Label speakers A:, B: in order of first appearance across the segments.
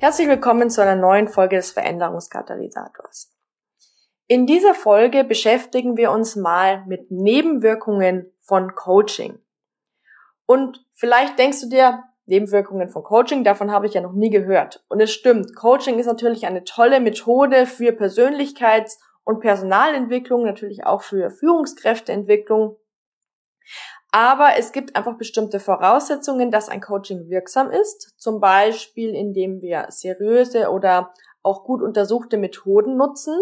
A: Herzlich willkommen zu einer neuen Folge des Veränderungskatalysators. In dieser Folge beschäftigen wir uns mal mit Nebenwirkungen von Coaching. Und vielleicht denkst du dir, Nebenwirkungen von Coaching, davon habe ich ja noch nie gehört. Und es stimmt, Coaching ist natürlich eine tolle Methode für Persönlichkeits- und Personalentwicklung, natürlich auch für Führungskräfteentwicklung. Aber es gibt einfach bestimmte Voraussetzungen, dass ein Coaching wirksam ist. Zum Beispiel, indem wir seriöse oder auch gut untersuchte Methoden nutzen.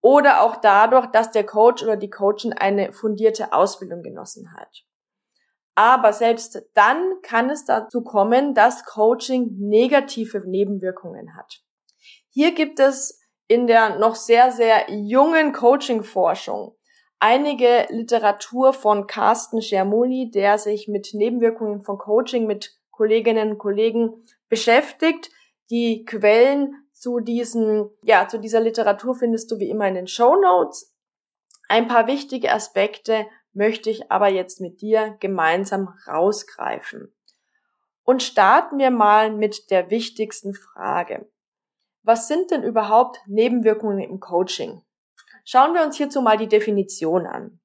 A: Oder auch dadurch, dass der Coach oder die Coachin eine fundierte Ausbildung genossen hat. Aber selbst dann kann es dazu kommen, dass Coaching negative Nebenwirkungen hat. Hier gibt es in der noch sehr, sehr jungen Coaching-Forschung einige Literatur von Carsten Schermuli, der sich mit Nebenwirkungen von Coaching mit Kolleginnen und Kollegen beschäftigt. Die Quellen zu diesen, ja, zu dieser Literatur findest du wie immer in den Show Notes. Ein paar wichtige Aspekte möchte ich aber jetzt mit dir gemeinsam rausgreifen. Und starten wir mal mit der wichtigsten Frage. Was sind denn überhaupt Nebenwirkungen im Coaching? Schauen wir uns hierzu mal die Definition an.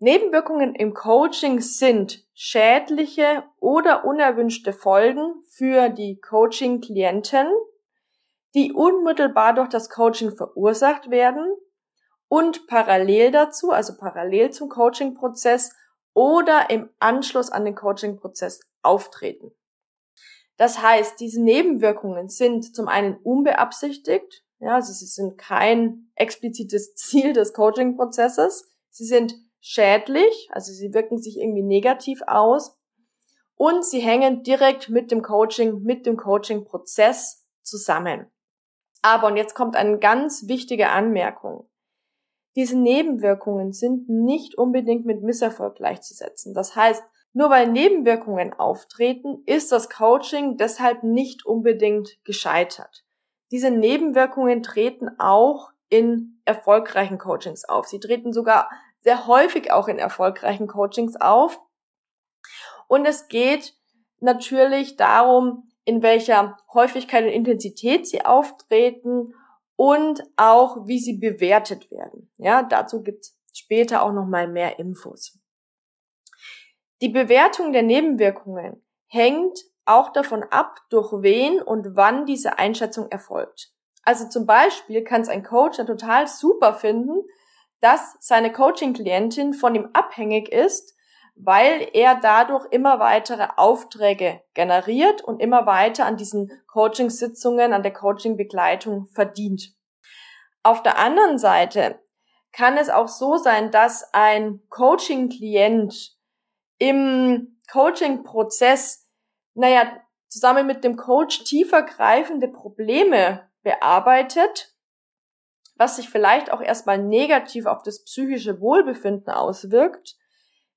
A: Nebenwirkungen im Coaching sind schädliche oder unerwünschte Folgen für die Coaching-Klienten, die unmittelbar durch das Coaching verursacht werden und parallel dazu, also parallel zum Coaching-Prozess oder im Anschluss an den Coaching-Prozess auftreten. Das heißt, diese Nebenwirkungen sind zum einen unbeabsichtigt, ja, also sie sind kein explizites Ziel des Coaching-Prozesses. Sie sind schädlich, also sie wirken sich irgendwie negativ aus und sie hängen direkt mit dem Coaching, mit dem Coaching-Prozess zusammen. Aber, und jetzt kommt eine ganz wichtige Anmerkung. Diese Nebenwirkungen sind nicht unbedingt mit Misserfolg gleichzusetzen. Das heißt, nur weil Nebenwirkungen auftreten, ist das Coaching deshalb nicht unbedingt gescheitert. Diese Nebenwirkungen treten auch in erfolgreichen Coachings auf. Sie treten sogar sehr häufig auch in erfolgreichen Coachings auf. Und es geht natürlich darum, in welcher Häufigkeit und Intensität sie auftreten und auch wie sie bewertet werden. Ja, dazu gibt's später auch noch mal mehr Infos. Die Bewertung der Nebenwirkungen hängt auch davon ab, durch wen und wann diese Einschätzung erfolgt. Also zum Beispiel kann es ein Coach ja total super finden, dass seine Coaching-Klientin von ihm abhängig ist, weil er dadurch immer weitere Aufträge generiert und immer weiter an diesen Coaching-Sitzungen, an der Coaching-Begleitung verdient. Auf der anderen Seite kann es auch so sein, dass ein Coaching-Klient im Coaching-Prozess naja, zusammen mit dem Coach tiefergreifende Probleme bearbeitet, was sich vielleicht auch erstmal negativ auf das psychische Wohlbefinden auswirkt.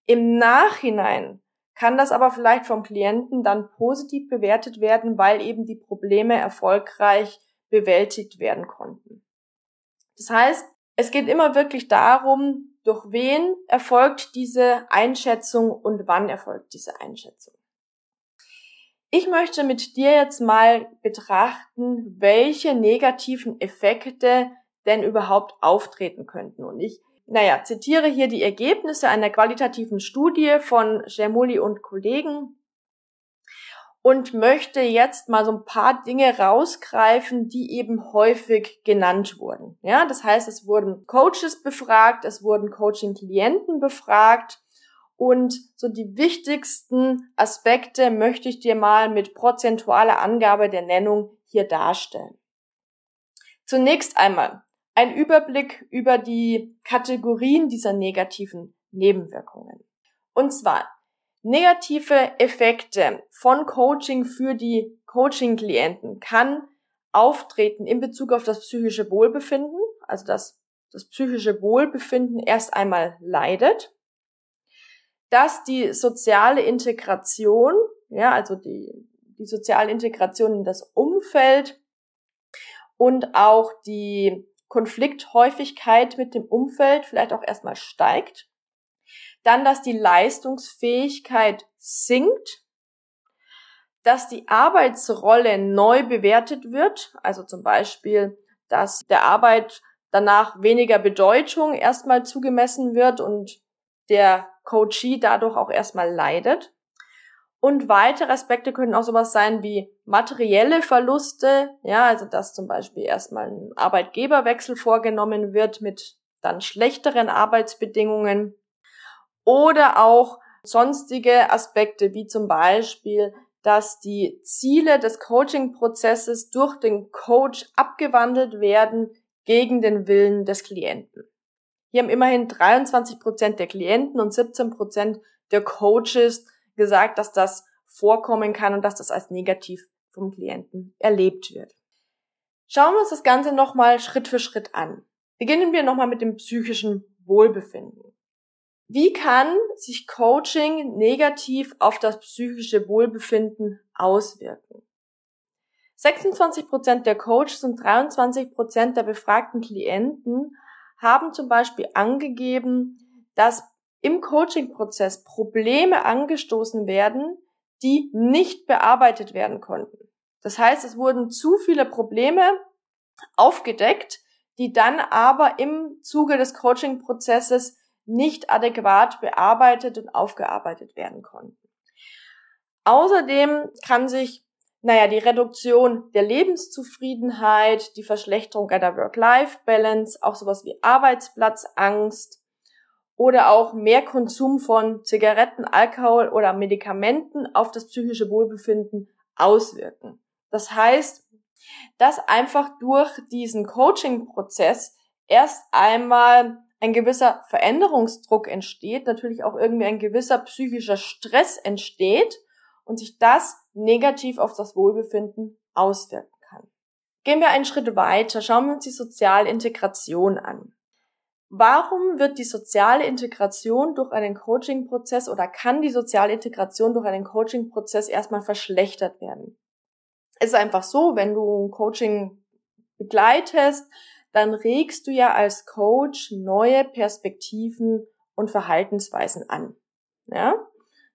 A: Im Nachhinein kann das aber vielleicht vom Klienten dann positiv bewertet werden, weil eben die Probleme erfolgreich bewältigt werden konnten. Das heißt, es geht immer wirklich darum, durch wen erfolgt diese Einschätzung und wann erfolgt diese Einschätzung. Ich möchte mit dir jetzt mal betrachten, welche negativen Effekte denn überhaupt auftreten könnten. Und ich, naja, zitiere hier die Ergebnisse einer qualitativen Studie von Germoli und Kollegen und möchte jetzt mal so ein paar Dinge rausgreifen, die eben häufig genannt wurden. Ja, das heißt, es wurden Coaches befragt, es wurden Coaching-Klienten befragt und so die wichtigsten Aspekte möchte ich dir mal mit prozentualer Angabe der Nennung hier darstellen. Zunächst einmal ein Überblick über die Kategorien dieser negativen Nebenwirkungen. Und zwar, Negative Effekte von Coaching für die Coaching-Klienten kann auftreten in Bezug auf das psychische Wohlbefinden, also dass das psychische Wohlbefinden erst einmal leidet, dass die soziale Integration, ja, also die, die soziale Integration in das Umfeld und auch die Konflikthäufigkeit mit dem Umfeld vielleicht auch erstmal steigt. Dann, dass die Leistungsfähigkeit sinkt, dass die Arbeitsrolle neu bewertet wird, also zum Beispiel, dass der Arbeit danach weniger Bedeutung erstmal zugemessen wird und der Coachee dadurch auch erstmal leidet. Und weitere Aspekte können auch sowas sein wie materielle Verluste, ja, also dass zum Beispiel erstmal ein Arbeitgeberwechsel vorgenommen wird mit dann schlechteren Arbeitsbedingungen oder auch sonstige Aspekte wie zum Beispiel, dass die Ziele des Coaching-Prozesses durch den Coach abgewandelt werden gegen den Willen des Klienten. Hier haben immerhin 23 Prozent der Klienten und 17 Prozent der Coaches gesagt, dass das vorkommen kann und dass das als negativ vom Klienten erlebt wird. Schauen wir uns das Ganze nochmal Schritt für Schritt an. Beginnen wir nochmal mit dem psychischen Wohlbefinden. Wie kann sich Coaching negativ auf das psychische Wohlbefinden auswirken? 26% der Coaches und 23% der befragten Klienten haben zum Beispiel angegeben, dass im Coaching-Prozess Probleme angestoßen werden, die nicht bearbeitet werden konnten. Das heißt, es wurden zu viele Probleme aufgedeckt, die dann aber im Zuge des Coaching-Prozesses nicht adäquat bearbeitet und aufgearbeitet werden konnten. Außerdem kann sich, naja, die Reduktion der Lebenszufriedenheit, die Verschlechterung einer Work-Life-Balance, auch sowas wie Arbeitsplatzangst, oder auch mehr Konsum von Zigaretten, Alkohol oder Medikamenten auf das psychische Wohlbefinden auswirken. Das heißt, dass einfach durch diesen Coaching-Prozess erst einmal ein gewisser Veränderungsdruck entsteht, natürlich auch irgendwie ein gewisser psychischer Stress entsteht und sich das negativ auf das Wohlbefinden auswirken kann. Gehen wir einen Schritt weiter, schauen wir uns die Sozialintegration an. Warum wird die soziale Integration durch einen Coaching-Prozess oder kann die soziale Integration durch einen Coaching-Prozess erstmal verschlechtert werden? Es ist einfach so, wenn du ein Coaching begleitest, dann regst du ja als Coach neue Perspektiven und Verhaltensweisen an. Ja?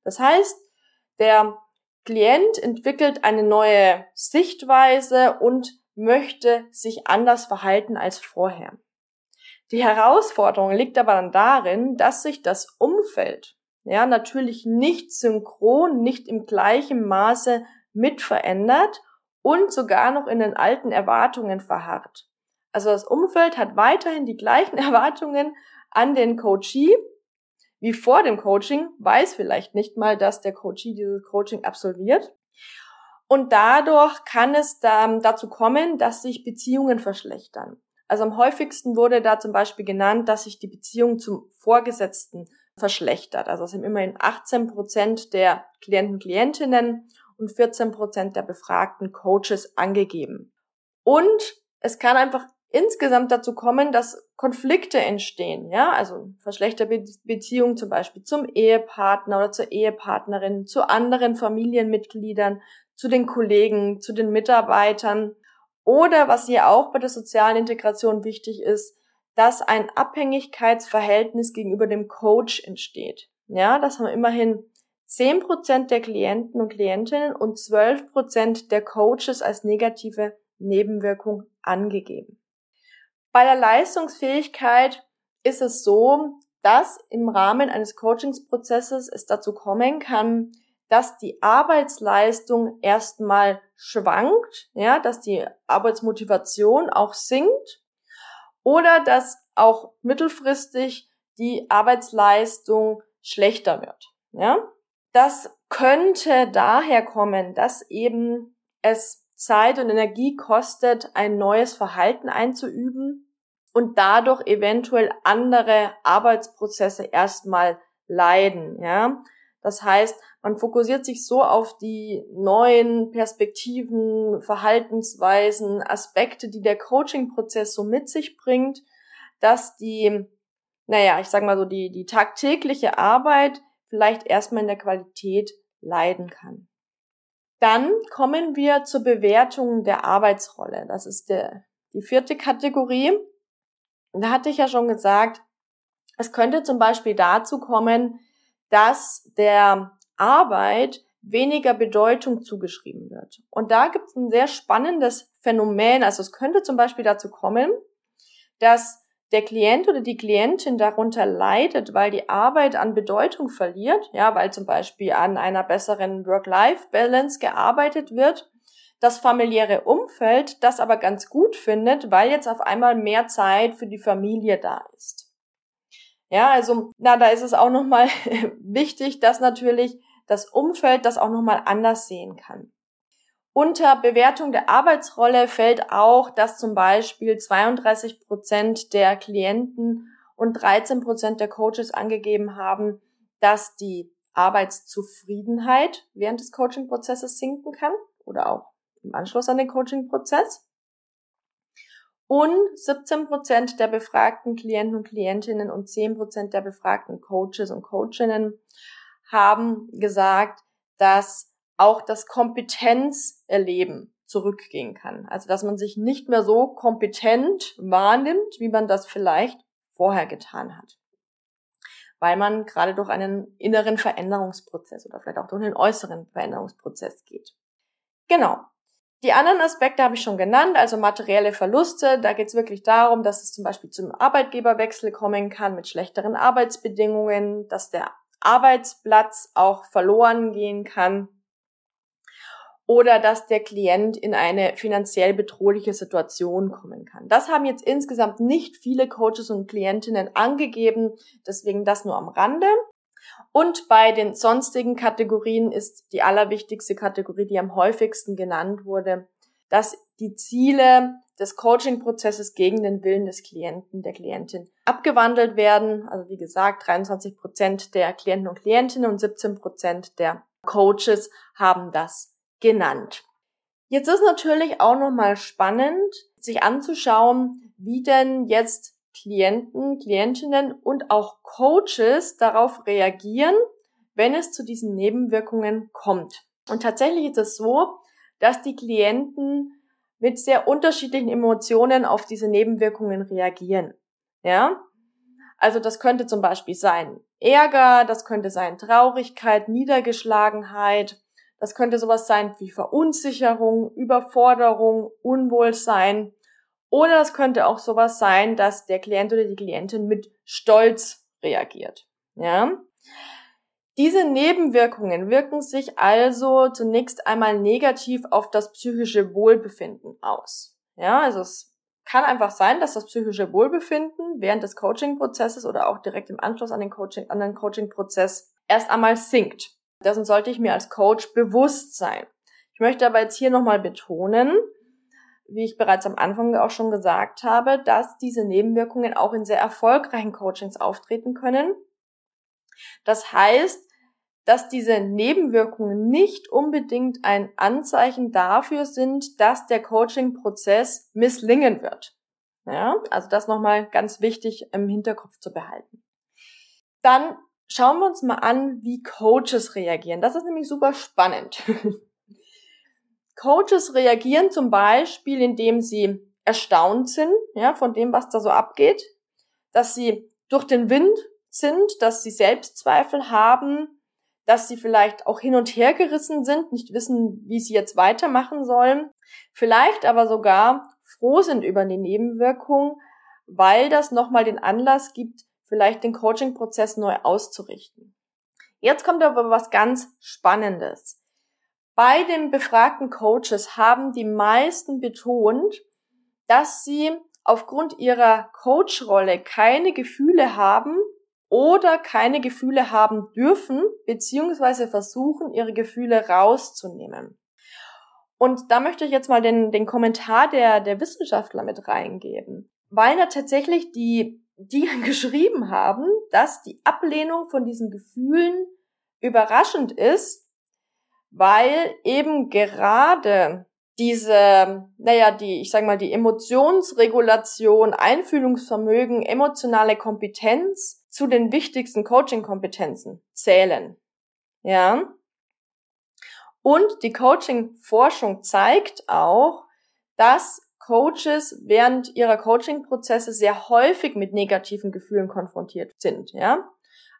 A: Das heißt, der Klient entwickelt eine neue Sichtweise und möchte sich anders verhalten als vorher. Die Herausforderung liegt aber dann darin, dass sich das Umfeld ja natürlich nicht synchron, nicht im gleichen Maße mit verändert und sogar noch in den alten Erwartungen verharrt. Also das Umfeld hat weiterhin die gleichen Erwartungen an den Coachee wie vor dem Coaching, weiß vielleicht nicht mal, dass der Coachee dieses Coaching absolviert. Und dadurch kann es dann dazu kommen, dass sich Beziehungen verschlechtern. Also am häufigsten wurde da zum Beispiel genannt, dass sich die Beziehung zum Vorgesetzten verschlechtert. Also es sind immerhin 18 Prozent der Klienten, Klientinnen und 14 Prozent der befragten Coaches angegeben. Und es kann einfach insgesamt dazu kommen, dass Konflikte entstehen, ja, also verschlechterte Beziehungen zum Beispiel zum Ehepartner oder zur Ehepartnerin, zu anderen Familienmitgliedern, zu den Kollegen, zu den Mitarbeitern oder was hier auch bei der sozialen Integration wichtig ist, dass ein Abhängigkeitsverhältnis gegenüber dem Coach entsteht. Ja, das haben immerhin 10% der Klienten und Klientinnen und 12% der Coaches als negative Nebenwirkung angegeben. Bei der Leistungsfähigkeit ist es so, dass im Rahmen eines Coachingsprozesses es dazu kommen kann, dass die Arbeitsleistung erstmal schwankt, ja, dass die Arbeitsmotivation auch sinkt oder dass auch mittelfristig die Arbeitsleistung schlechter wird, ja. Das könnte daher kommen, dass eben es Zeit und Energie kostet, ein neues Verhalten einzuüben und dadurch eventuell andere Arbeitsprozesse erstmal leiden, ja. Das heißt, man fokussiert sich so auf die neuen Perspektiven, Verhaltensweisen, Aspekte, die der Coaching-Prozess so mit sich bringt, dass die, naja, ich sag mal so, die, die tagtägliche Arbeit vielleicht erstmal in der Qualität leiden kann. Dann kommen wir zur Bewertung der Arbeitsrolle. Das ist der, die vierte Kategorie. Da hatte ich ja schon gesagt, es könnte zum Beispiel dazu kommen, dass der Arbeit weniger Bedeutung zugeschrieben wird. Und da gibt es ein sehr spannendes Phänomen. Also es könnte zum Beispiel dazu kommen, dass der Klient oder die Klientin darunter leidet, weil die Arbeit an Bedeutung verliert, ja, weil zum Beispiel an einer besseren Work-Life-Balance gearbeitet wird, das familiäre Umfeld das aber ganz gut findet, weil jetzt auf einmal mehr Zeit für die Familie da ist. Ja, also, na, da ist es auch nochmal wichtig, dass natürlich das Umfeld das auch nochmal anders sehen kann. Unter Bewertung der Arbeitsrolle fällt auch, dass zum Beispiel 32 Prozent der Klienten und 13 Prozent der Coaches angegeben haben, dass die Arbeitszufriedenheit während des Coaching-Prozesses sinken kann oder auch im Anschluss an den Coaching-Prozess. Und 17 Prozent der befragten Klienten und Klientinnen und 10 Prozent der befragten Coaches und Coachinnen haben gesagt, dass auch das Kompetenzerleben zurückgehen kann. Also dass man sich nicht mehr so kompetent wahrnimmt, wie man das vielleicht vorher getan hat. Weil man gerade durch einen inneren Veränderungsprozess oder vielleicht auch durch einen äußeren Veränderungsprozess geht. Genau. Die anderen Aspekte habe ich schon genannt, also materielle Verluste. Da geht es wirklich darum, dass es zum Beispiel zum Arbeitgeberwechsel kommen kann mit schlechteren Arbeitsbedingungen, dass der Arbeitsplatz auch verloren gehen kann oder dass der Klient in eine finanziell bedrohliche Situation kommen kann. Das haben jetzt insgesamt nicht viele Coaches und Klientinnen angegeben, deswegen das nur am Rande. Und bei den sonstigen Kategorien ist die allerwichtigste Kategorie, die am häufigsten genannt wurde, dass die Ziele des Coaching-Prozesses gegen den Willen des Klienten, der Klientin abgewandelt werden. Also wie gesagt, 23 Prozent der Klienten und Klientinnen und 17 Prozent der Coaches haben das genannt. Jetzt ist natürlich auch nochmal spannend, sich anzuschauen, wie denn jetzt Klienten, Klientinnen und auch Coaches darauf reagieren, wenn es zu diesen Nebenwirkungen kommt. Und tatsächlich ist es so, dass die Klienten mit sehr unterschiedlichen Emotionen auf diese Nebenwirkungen reagieren. Ja? Also das könnte zum Beispiel sein Ärger, das könnte sein Traurigkeit, Niedergeschlagenheit, das könnte sowas sein wie Verunsicherung, Überforderung, Unwohlsein oder es könnte auch sowas sein, dass der Klient oder die Klientin mit Stolz reagiert. Ja? Diese Nebenwirkungen wirken sich also zunächst einmal negativ auf das psychische Wohlbefinden aus. Ja, also es kann einfach sein, dass das psychische Wohlbefinden während des Coaching-Prozesses oder auch direkt im Anschluss an den Coaching, an den Coaching-Prozess erst einmal sinkt. Dessen sollte ich mir als Coach bewusst sein. Ich möchte aber jetzt hier nochmal betonen, wie ich bereits am Anfang auch schon gesagt habe, dass diese Nebenwirkungen auch in sehr erfolgreichen Coachings auftreten können. Das heißt, dass diese Nebenwirkungen nicht unbedingt ein Anzeichen dafür sind, dass der Coaching-Prozess misslingen wird. Ja, also das nochmal ganz wichtig im Hinterkopf zu behalten. Dann schauen wir uns mal an, wie Coaches reagieren. Das ist nämlich super spannend. Coaches reagieren zum Beispiel, indem sie erstaunt sind, ja, von dem, was da so abgeht, dass sie durch den Wind sind, dass sie Selbstzweifel haben, dass sie vielleicht auch hin und her gerissen sind, nicht wissen, wie sie jetzt weitermachen sollen, vielleicht aber sogar froh sind über die Nebenwirkung, weil das nochmal den Anlass gibt, vielleicht den Coaching-Prozess neu auszurichten. Jetzt kommt aber was ganz Spannendes. Bei den befragten Coaches haben die meisten betont, dass sie aufgrund ihrer Coach-Rolle keine Gefühle haben oder keine Gefühle haben dürfen, beziehungsweise versuchen, ihre Gefühle rauszunehmen. Und da möchte ich jetzt mal den, den Kommentar der, der Wissenschaftler mit reingeben, weil da tatsächlich die, die geschrieben haben, dass die Ablehnung von diesen Gefühlen überraschend ist, weil eben gerade diese, naja, die, ich sag mal, die Emotionsregulation, Einfühlungsvermögen, emotionale Kompetenz zu den wichtigsten Coaching-Kompetenzen zählen. Ja. Und die Coaching-Forschung zeigt auch, dass Coaches während ihrer Coaching-Prozesse sehr häufig mit negativen Gefühlen konfrontiert sind, ja.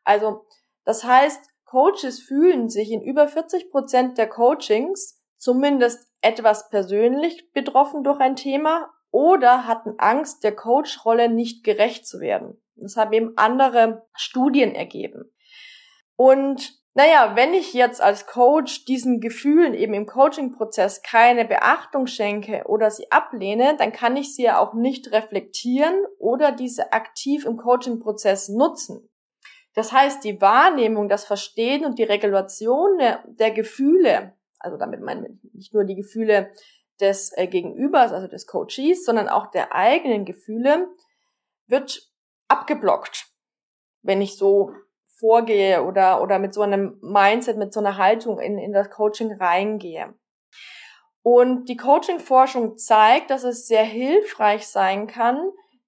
A: Also, das heißt, Coaches fühlen sich in über 40 Prozent der Coachings zumindest etwas persönlich betroffen durch ein Thema oder hatten Angst, der Coach-Rolle nicht gerecht zu werden. Das haben eben andere Studien ergeben. Und naja, wenn ich jetzt als Coach diesen Gefühlen eben im Coaching-Prozess keine Beachtung schenke oder sie ablehne, dann kann ich sie ja auch nicht reflektieren oder diese aktiv im Coaching-Prozess nutzen. Das heißt, die Wahrnehmung, das Verstehen und die Regulation der Gefühle, also damit meine ich nicht nur die Gefühle des äh, Gegenübers, also des Coaches, sondern auch der eigenen Gefühle, wird abgeblockt, wenn ich so vorgehe oder, oder mit so einem Mindset, mit so einer Haltung in, in das Coaching reingehe. Und die Coaching-Forschung zeigt, dass es sehr hilfreich sein kann,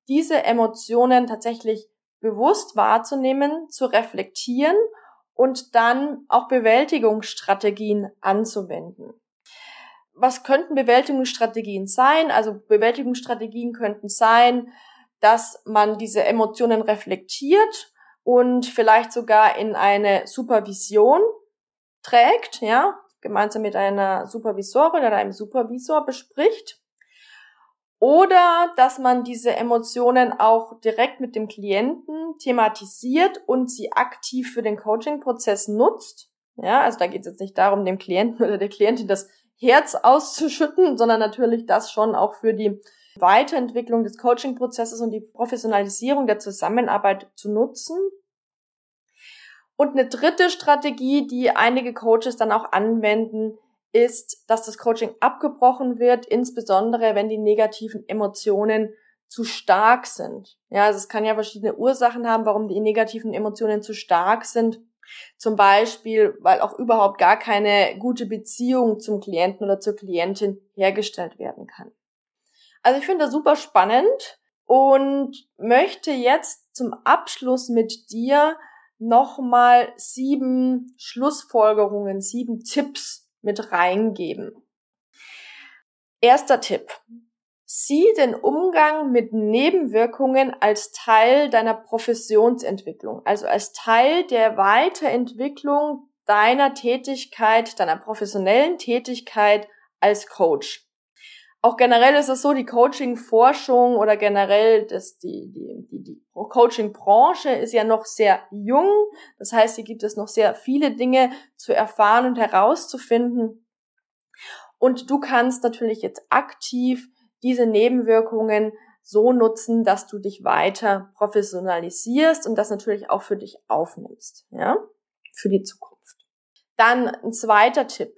A: diese Emotionen tatsächlich bewusst wahrzunehmen, zu reflektieren und dann auch Bewältigungsstrategien anzuwenden. Was könnten Bewältigungsstrategien sein? Also Bewältigungsstrategien könnten sein, dass man diese Emotionen reflektiert und vielleicht sogar in eine Supervision trägt, ja, gemeinsam mit einer Supervisorin oder einem Supervisor bespricht. Oder dass man diese Emotionen auch direkt mit dem Klienten thematisiert und sie aktiv für den Coaching-Prozess nutzt. Ja, also da geht es jetzt nicht darum, dem Klienten oder der Klientin das Herz auszuschütten, sondern natürlich das schon auch für die Weiterentwicklung des Coaching-Prozesses und die Professionalisierung der Zusammenarbeit zu nutzen. Und eine dritte Strategie, die einige Coaches dann auch anwenden, ist, dass das Coaching abgebrochen wird, insbesondere wenn die negativen Emotionen zu stark sind. Ja, also es kann ja verschiedene Ursachen haben, warum die negativen Emotionen zu stark sind. Zum Beispiel, weil auch überhaupt gar keine gute Beziehung zum Klienten oder zur Klientin hergestellt werden kann. Also ich finde das super spannend und möchte jetzt zum Abschluss mit dir nochmal sieben Schlussfolgerungen, sieben Tipps mit reingeben. Erster Tipp. Sieh den Umgang mit Nebenwirkungen als Teil deiner Professionsentwicklung, also als Teil der Weiterentwicklung deiner Tätigkeit, deiner professionellen Tätigkeit als Coach auch generell ist es so, die Coaching-Forschung oder generell das, die, die, die, die Coaching-Branche ist ja noch sehr jung. Das heißt, hier gibt es noch sehr viele Dinge zu erfahren und herauszufinden. Und du kannst natürlich jetzt aktiv diese Nebenwirkungen so nutzen, dass du dich weiter professionalisierst und das natürlich auch für dich aufnimmst, ja, für die Zukunft. Dann ein zweiter Tipp.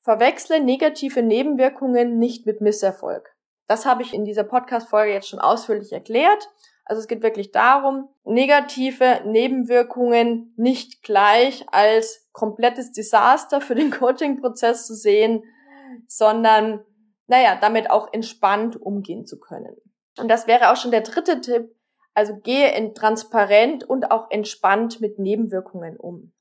A: Verwechsle negative Nebenwirkungen nicht mit Misserfolg. Das habe ich in dieser Podcast-Folge jetzt schon ausführlich erklärt. Also es geht wirklich darum, negative Nebenwirkungen nicht gleich als komplettes Desaster für den Coaching-Prozess zu sehen, sondern, naja, damit auch entspannt umgehen zu können. Und das wäre auch schon der dritte Tipp. Also gehe in transparent und auch entspannt mit Nebenwirkungen um.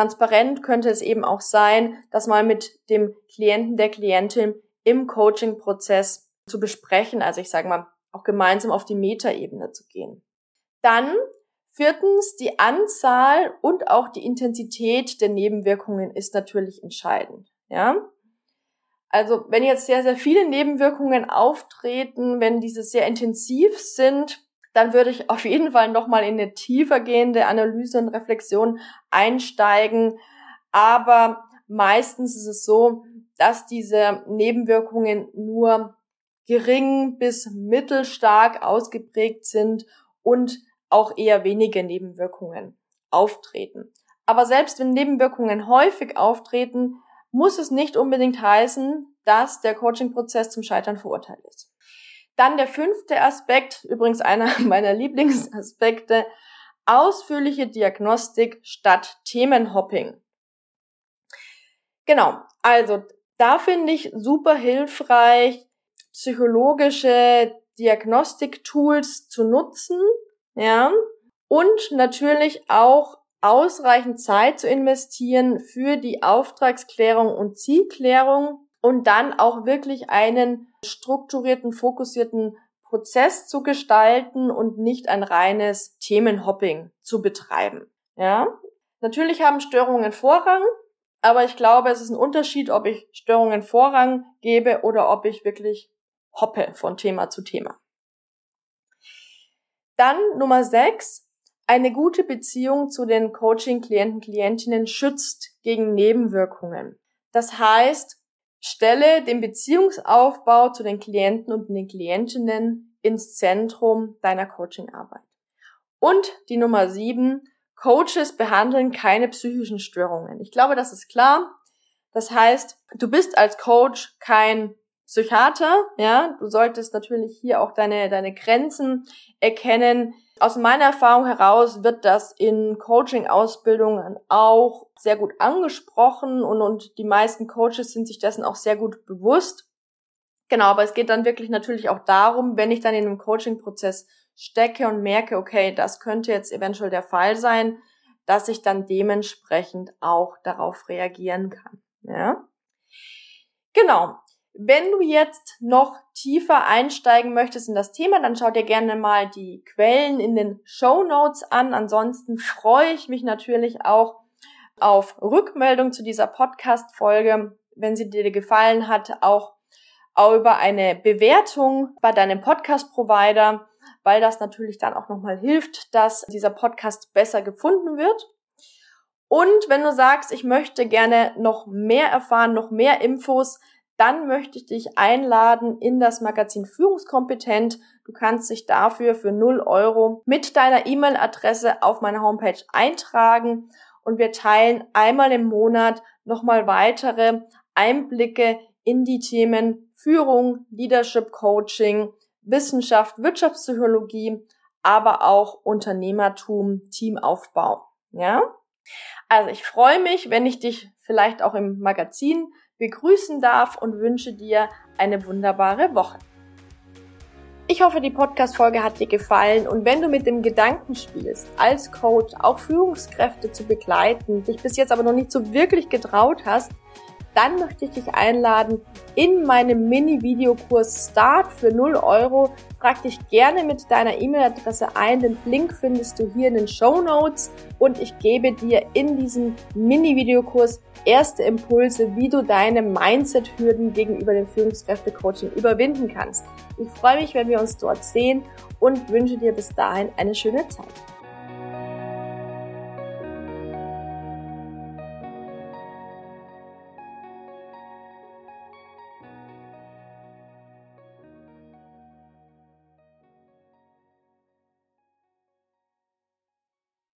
A: Transparent könnte es eben auch sein, das mal mit dem Klienten, der Klientin im Coaching-Prozess zu besprechen, also ich sage mal, auch gemeinsam auf die Metaebene zu gehen. Dann viertens, die Anzahl und auch die Intensität der Nebenwirkungen ist natürlich entscheidend, ja. Also, wenn jetzt sehr, sehr viele Nebenwirkungen auftreten, wenn diese sehr intensiv sind, dann würde ich auf jeden Fall nochmal in eine tiefer gehende Analyse und Reflexion einsteigen. Aber meistens ist es so, dass diese Nebenwirkungen nur gering bis mittelstark ausgeprägt sind und auch eher wenige Nebenwirkungen auftreten. Aber selbst wenn Nebenwirkungen häufig auftreten, muss es nicht unbedingt heißen, dass der Coaching-Prozess zum Scheitern verurteilt ist. Dann der fünfte Aspekt, übrigens einer meiner Lieblingsaspekte, ausführliche Diagnostik statt Themenhopping. Genau, also da finde ich super hilfreich, psychologische Diagnostik-Tools zu nutzen, ja, und natürlich auch ausreichend Zeit zu investieren für die Auftragsklärung und Zielklärung und dann auch wirklich einen strukturierten, fokussierten Prozess zu gestalten und nicht ein reines Themenhopping zu betreiben. Ja? Natürlich haben Störungen Vorrang, aber ich glaube, es ist ein Unterschied, ob ich Störungen Vorrang gebe oder ob ich wirklich hoppe von Thema zu Thema. Dann Nummer sechs. Eine gute Beziehung zu den Coaching-Klienten, Klientinnen schützt gegen Nebenwirkungen. Das heißt, stelle den Beziehungsaufbau zu den Klienten und den Klientinnen ins Zentrum deiner Coachingarbeit. Und die Nummer sieben, Coaches behandeln keine psychischen Störungen. Ich glaube, das ist klar. Das heißt, du bist als Coach kein Psychiater, ja. Du solltest natürlich hier auch deine, deine Grenzen erkennen. Aus meiner Erfahrung heraus wird das in Coaching-Ausbildungen auch sehr gut angesprochen und, und die meisten Coaches sind sich dessen auch sehr gut bewusst. Genau, aber es geht dann wirklich natürlich auch darum, wenn ich dann in einem Coaching-Prozess stecke und merke, okay, das könnte jetzt eventuell der Fall sein, dass ich dann dementsprechend auch darauf reagieren kann. Ja? Genau. Wenn du jetzt noch tiefer einsteigen möchtest in das Thema, dann schau dir gerne mal die Quellen in den Show Notes an. Ansonsten freue ich mich natürlich auch auf Rückmeldung zu dieser Podcast-Folge. Wenn sie dir gefallen hat, auch, über eine Bewertung bei deinem Podcast-Provider weil das natürlich dann auch nochmal hilft, dass dieser Podcast besser gefunden wird. Und wenn du sagst, ich möchte gerne noch mehr erfahren, noch mehr Infos, dann möchte ich dich einladen in das Magazin Führungskompetent. Du kannst dich dafür für 0 Euro mit deiner E-Mail-Adresse auf meiner Homepage eintragen und wir teilen einmal im Monat nochmal weitere Einblicke in die Themen Führung, Leadership Coaching, Wissenschaft, Wirtschaftspsychologie, aber auch Unternehmertum, Teamaufbau. Ja? Also ich freue mich, wenn ich dich vielleicht auch im Magazin begrüßen darf und wünsche dir eine wunderbare Woche. Ich hoffe, die Podcast-Folge hat dir gefallen und wenn du mit dem Gedanken spielst, als Coach auch Führungskräfte zu begleiten, dich bis jetzt aber noch nicht so wirklich getraut hast, dann möchte ich dich einladen in meinem Mini-Videokurs Start für 0 Euro. Trag dich gerne mit deiner E-Mail-Adresse ein. Den Link findest du hier in den Show Notes und ich gebe dir in diesem Mini-Videokurs erste Impulse, wie du deine Mindset-Hürden gegenüber dem Führungskräfte-Coaching überwinden kannst. Ich freue mich, wenn wir uns dort sehen und wünsche dir bis dahin eine schöne Zeit.